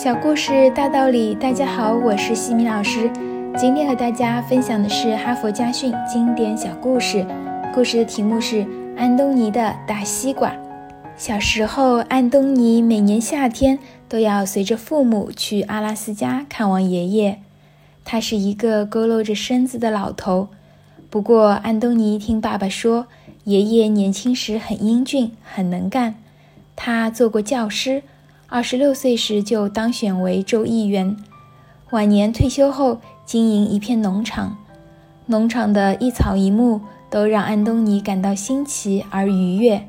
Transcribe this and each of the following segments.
小故事大道理，大家好，我是西米老师。今天和大家分享的是哈佛家训经典小故事，故事的题目是《安东尼的大西瓜》。小时候，安东尼每年夏天都要随着父母去阿拉斯加看望爷爷。他是一个佝偻着身子的老头。不过，安东尼听爸爸说，爷爷年轻时很英俊，很能干。他做过教师。二十六岁时就当选为州议员，晚年退休后经营一片农场，农场的一草一木都让安东尼感到新奇而愉悦。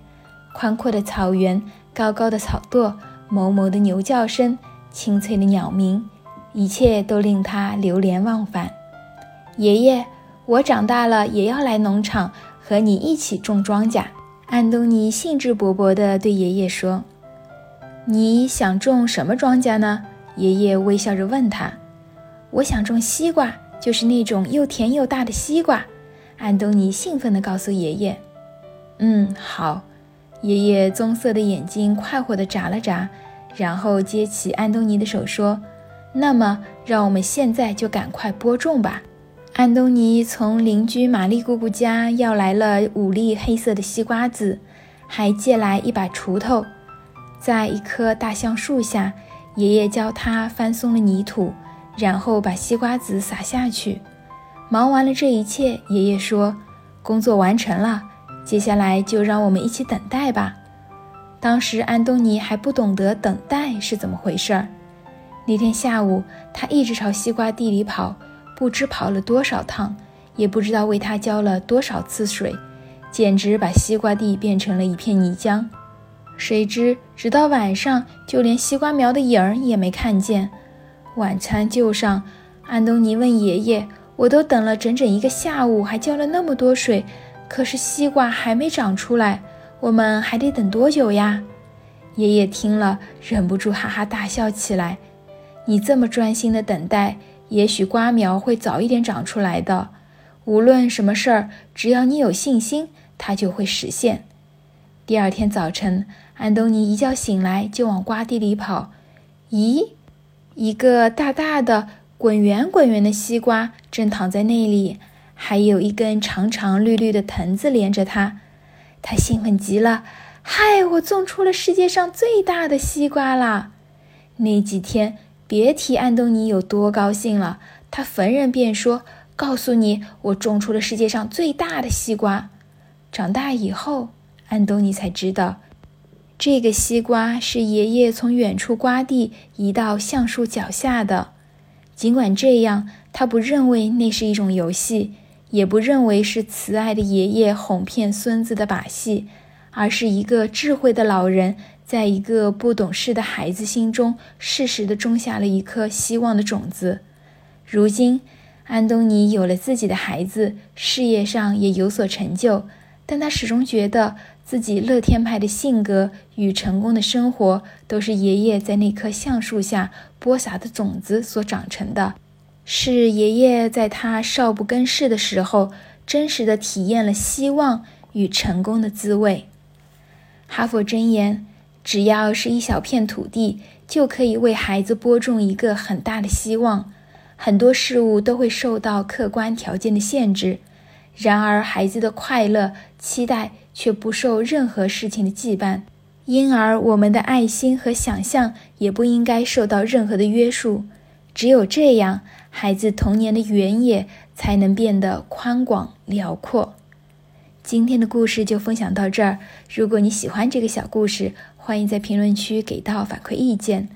宽阔的草原，高高的草垛，哞哞的牛叫声，清脆的鸟鸣，一切都令他流连忘返。爷爷，我长大了也要来农场和你一起种庄稼。安东尼兴致勃勃地对爷爷说。你想种什么庄稼呢？爷爷微笑着问他。我想种西瓜，就是那种又甜又大的西瓜。安东尼兴奋地告诉爷爷。嗯，好。爷爷棕色的眼睛快活地眨了眨，然后接起安东尼的手说：“那么，让我们现在就赶快播种吧。”安东尼从邻居玛丽姑姑家要来了五粒黑色的西瓜子，还借来一把锄头。在一棵大橡树下，爷爷教他翻松了泥土，然后把西瓜籽撒下去。忙完了这一切，爷爷说：“工作完成了，接下来就让我们一起等待吧。”当时安东尼还不懂得等待是怎么回事儿。那天下午，他一直朝西瓜地里跑，不知跑了多少趟，也不知道为他浇了多少次水，简直把西瓜地变成了一片泥浆。谁知，直到晚上，就连西瓜苗的影儿也没看见。晚餐就上，安东尼问爷爷：“我都等了整整一个下午，还浇了那么多水，可是西瓜还没长出来，我们还得等多久呀？”爷爷听了，忍不住哈哈大笑起来：“你这么专心的等待，也许瓜苗会早一点长出来的。无论什么事儿，只要你有信心，它就会实现。”第二天早晨。安东尼一觉醒来就往瓜地里跑，咦，一个大大的、滚圆滚圆的西瓜正躺在那里，还有一根长长绿绿的藤子连着它。他兴奋极了，嗨，我种出了世界上最大的西瓜啦！那几天，别提安东尼有多高兴了，他逢人便说：“告诉你，我种出了世界上最大的西瓜。”长大以后，安东尼才知道。这个西瓜是爷爷从远处瓜地移到橡树脚下的。尽管这样，他不认为那是一种游戏，也不认为是慈爱的爷爷哄骗孙子的把戏，而是一个智慧的老人在一个不懂事的孩子心中适时地种下了一颗希望的种子。如今，安东尼有了自己的孩子，事业上也有所成就，但他始终觉得。自己乐天派的性格与成功的生活，都是爷爷在那棵橡树下播撒的种子所长成的，是爷爷在他少不更事的时候，真实的体验了希望与成功的滋味。哈佛箴言：只要是一小片土地，就可以为孩子播种一个很大的希望。很多事物都会受到客观条件的限制，然而孩子的快乐、期待。却不受任何事情的羁绊，因而我们的爱心和想象也不应该受到任何的约束。只有这样，孩子童年的原野才能变得宽广辽阔。今天的故事就分享到这儿。如果你喜欢这个小故事，欢迎在评论区给到反馈意见。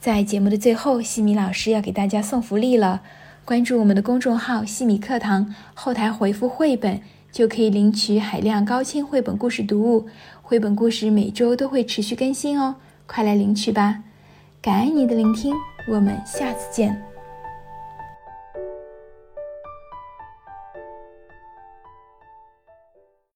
在节目的最后，西米老师要给大家送福利了。关注我们的公众号“西米课堂”，后台回复“绘本”。就可以领取海量高清绘本故事读物，绘本故事每周都会持续更新哦，快来领取吧！感恩你的聆听，我们下次见。